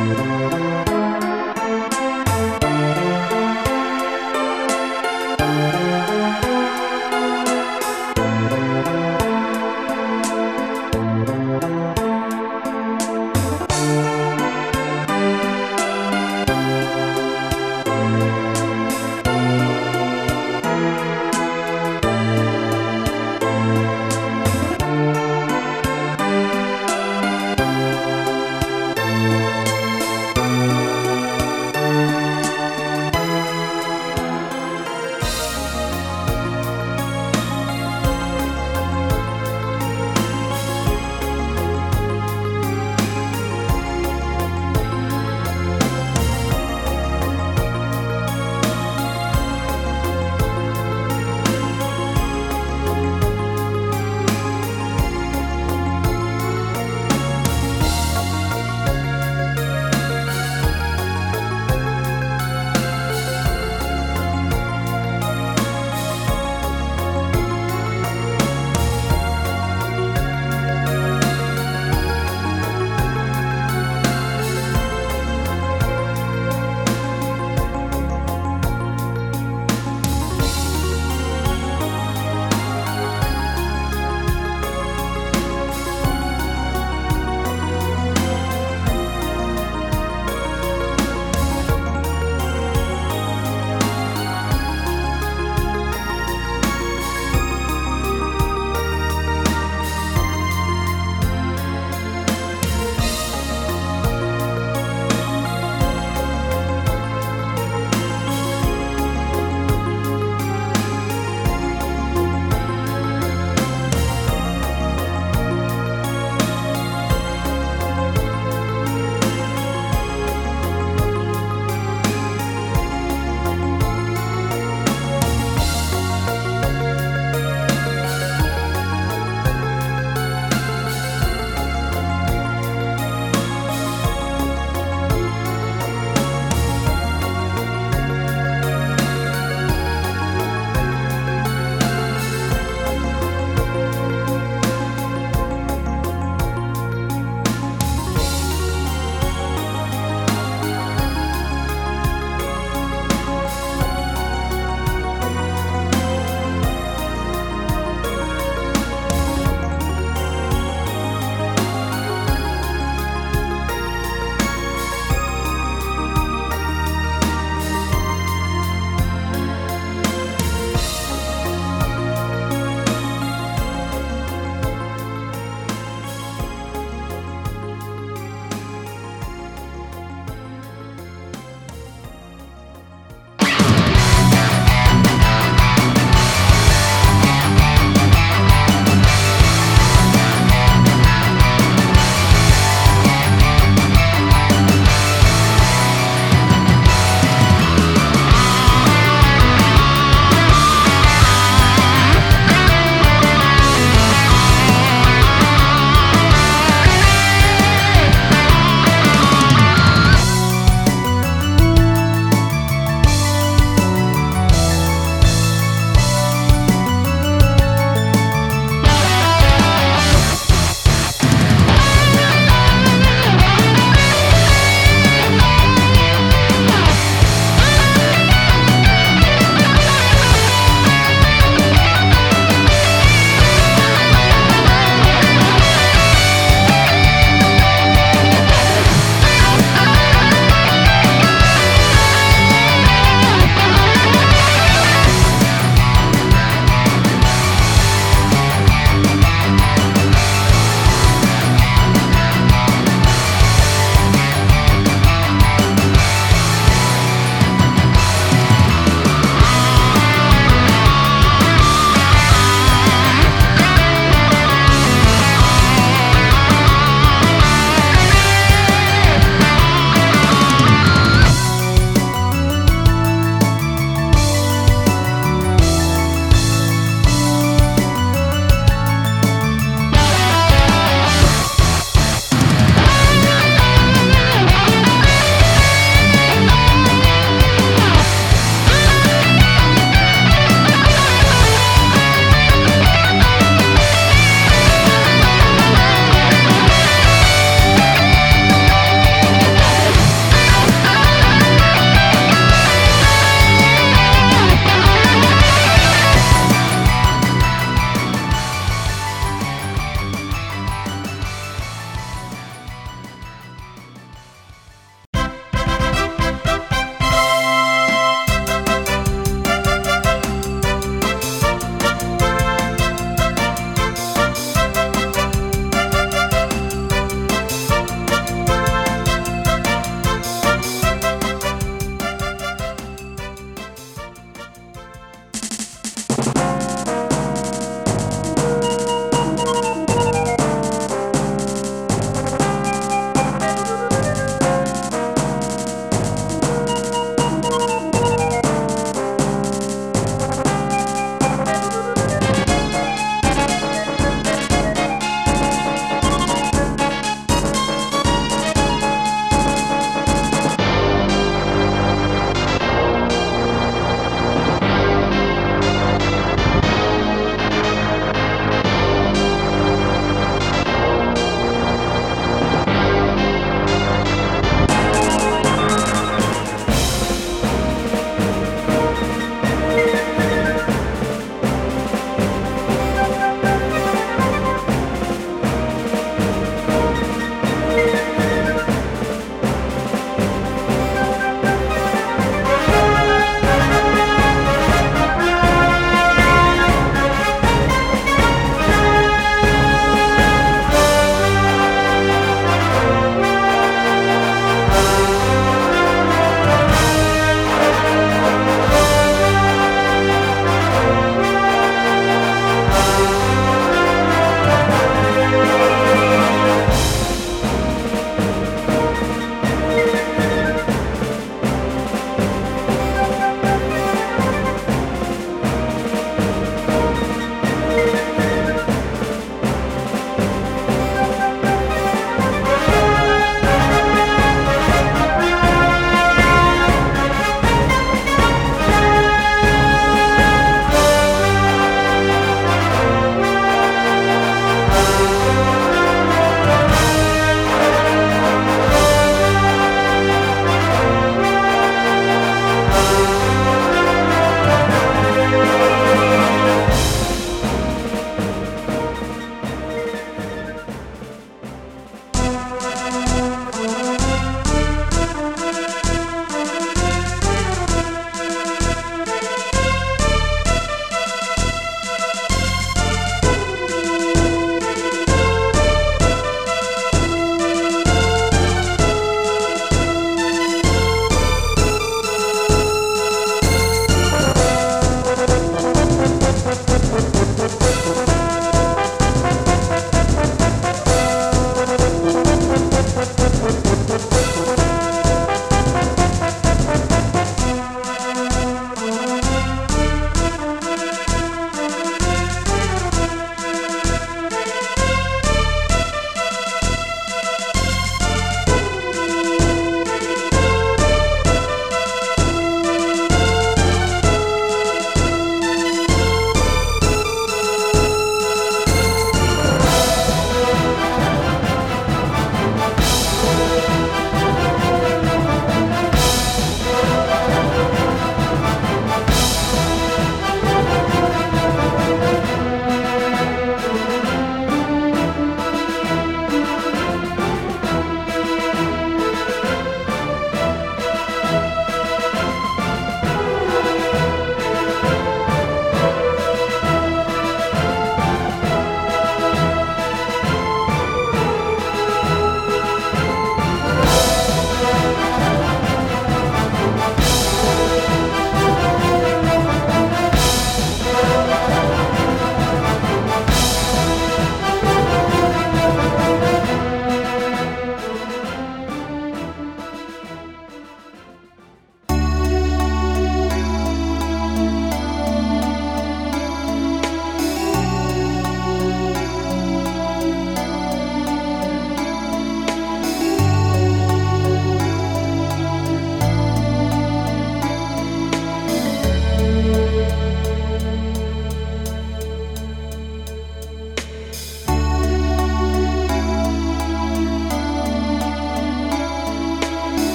Música